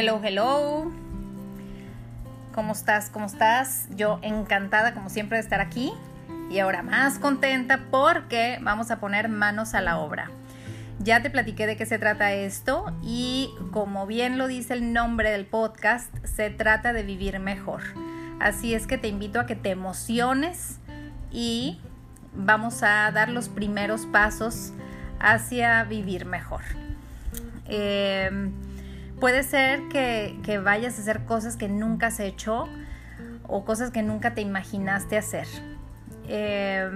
Hello, hello. ¿Cómo estás? ¿Cómo estás? Yo encantada como siempre de estar aquí y ahora más contenta porque vamos a poner manos a la obra. Ya te platiqué de qué se trata esto y como bien lo dice el nombre del podcast, se trata de vivir mejor. Así es que te invito a que te emociones y vamos a dar los primeros pasos hacia vivir mejor. Eh, Puede ser que, vayas a hacer cosas que nunca has hecho o cosas que nunca te imaginaste hacer. Eh,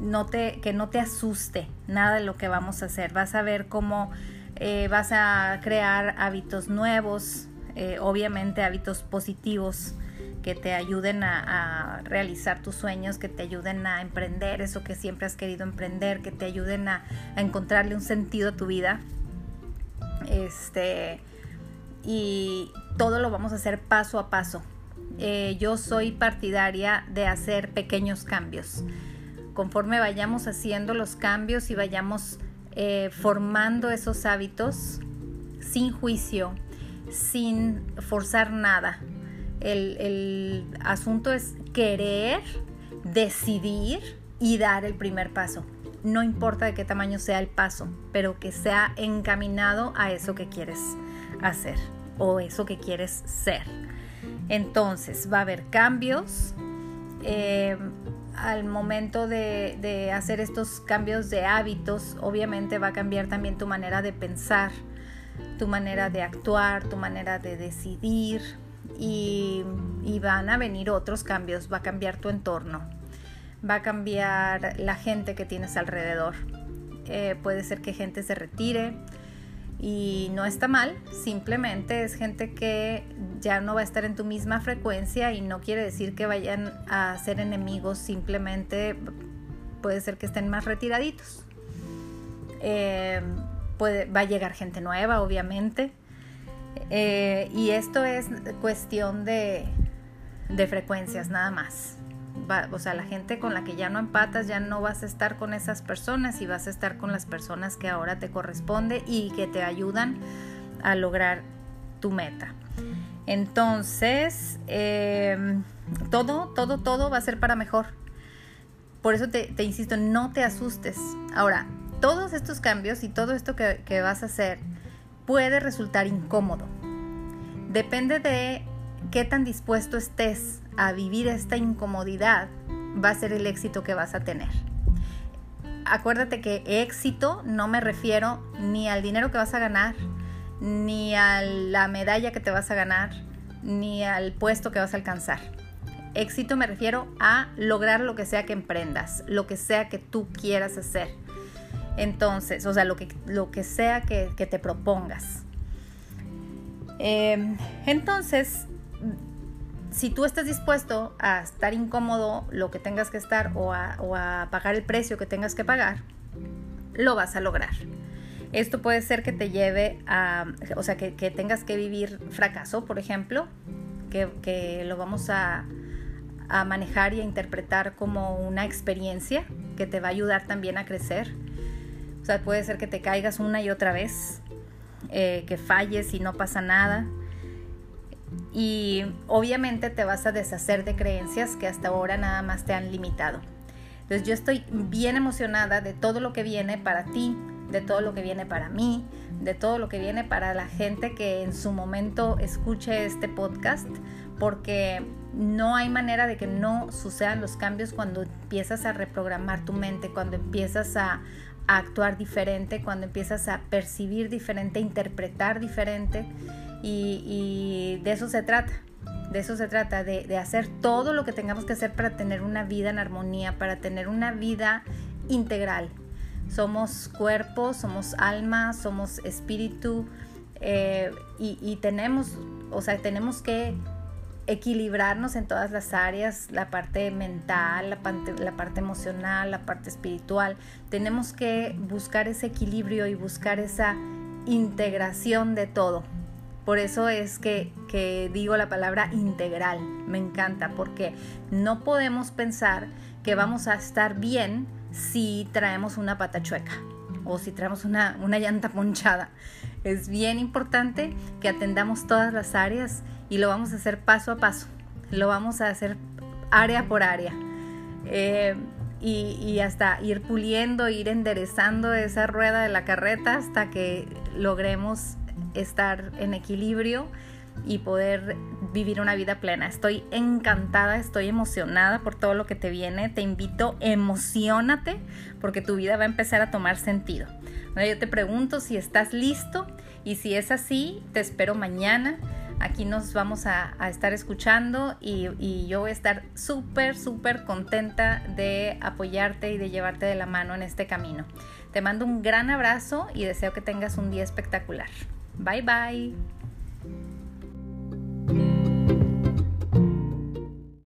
no te, que no te asuste nada de lo que vamos a hacer. Vas a ver cómo eh, vas a crear hábitos nuevos, eh, obviamente hábitos positivos que te ayuden a, a, realizar tus sueños, que te ayuden a emprender eso que siempre has querido emprender, que te ayuden a, a encontrarle un sentido a tu vida. Este, y todo lo vamos a hacer paso a paso. Eh, yo soy partidaria de hacer pequeños cambios. Conforme vayamos haciendo los cambios y vayamos eh, formando esos hábitos sin juicio, sin forzar nada. El, el asunto es querer, decidir y dar el primer paso. No importa de qué tamaño sea el paso, pero que sea encaminado a eso que quieres hacer o eso que quieres ser. Entonces va a haber cambios. Eh, al momento de, hacer estos cambios de hábitos, obviamente va a cambiar también tu manera de pensar, tu manera de actuar, tu manera de decidir y, van a venir otros cambios, va a cambiar tu entorno, va a cambiar la gente que tienes alrededor. Eh, puede ser que gente se retire, y no está mal, simplemente es gente que ya no va a estar en tu misma frecuencia y no quiere decir que vayan a ser enemigos, simplemente puede ser que estén más retiraditos. Eh, va a llegar gente nueva, obviamente. Eh, y esto es cuestión de, de frecuencias nada más o sea, la gente con la que ya no empatas, ya no vas a estar con esas personas y vas a estar con las personas que ahora te corresponde y que te ayudan a lograr tu meta. Entonces, em, todo, todo, todo va a ser para mejor. Por eso te, insisto, no te asustes. Ahora, todos estos cambios y todo esto que, que vas a hacer puede resultar incómodo. Depende de qué tan dispuesto estés a vivir esta incomodidad va a ser el éxito que vas a tener. Acuérdate que éxito no me refiero ni al dinero que vas a ganar, ni a la medalla que te vas a ganar, ni al puesto que vas a alcanzar. Éxito me refiero a lograr lo que sea que emprendas, lo que sea que tú quieras hacer. Entonces, o sea, lo que, lo que sea que, te propongas. Em, entonces, si tú estás dispuesto a estar incómodo lo que tengas que estar o a, pagar el precio que tengas que pagar, lo vas a lograr. Esto puede ser que te lleve a, o sea, que, tengas que vivir fracaso, por ejemplo, que, lo vamos a, manejar y a interpretar como una experiencia que te va a ayudar también a crecer. O sea, puede ser que te caigas una y otra vez, eh, que falles y no pasa nada, y obviamente te vas a deshacer de creencias que hasta ahora nada más te han limitado. Entonces yo estoy bien emocionada de todo lo que viene para ti, de todo lo que viene para mí, de todo lo que viene para la gente que en su momento escuche este podcast, porque no hay manera de que no sucedan los cambios cuando empiezas a reprogramar tu mente, cuando empiezas a, actuar diferente, cuando empiezas a percibir diferente, a interpretar diferente. Y, de eso se trata. De eso se trata, de, hacer todo lo que tengamos que hacer para tener una vida en armonía, para tener una vida integral. Somos cuerpo, somos alma, somos espíritu eh, y, tenemos, o sea, tenemos que equilibrarnos en todas las áreas, la parte mental, la parte, la parte emocional, la parte espiritual. Tenemos que buscar ese equilibrio y buscar esa integración de todo. Por eso es que, digo la palabra integral, me encanta, porque no podemos pensar que vamos a estar bien si traemos una pata chueca o si traemos una, una llanta ponchada. Es bien importante que atendamos todas las áreas y lo vamos a hacer paso a paso. Lo vamos a hacer área por área. Eh, y, y, hasta ir puliendo, ir enderezando esa rueda de la carreta hasta que logremos estar en equilibrio y poder vivir una vida plena. Estoy encantada, estoy emocionada por todo lo que te viene. Te invito, emocionate porque tu vida va a empezar a tomar sentido. yo te pregunto si estás listo y si es así, te espero mañana Aquí nos vamos a, estar escuchando y, yo voy a estar súper, súper contenta de apoyarte y de llevarte de la mano en este camino. Te mando un gran abrazo y deseo que tengas un día espectacular. Bye bye.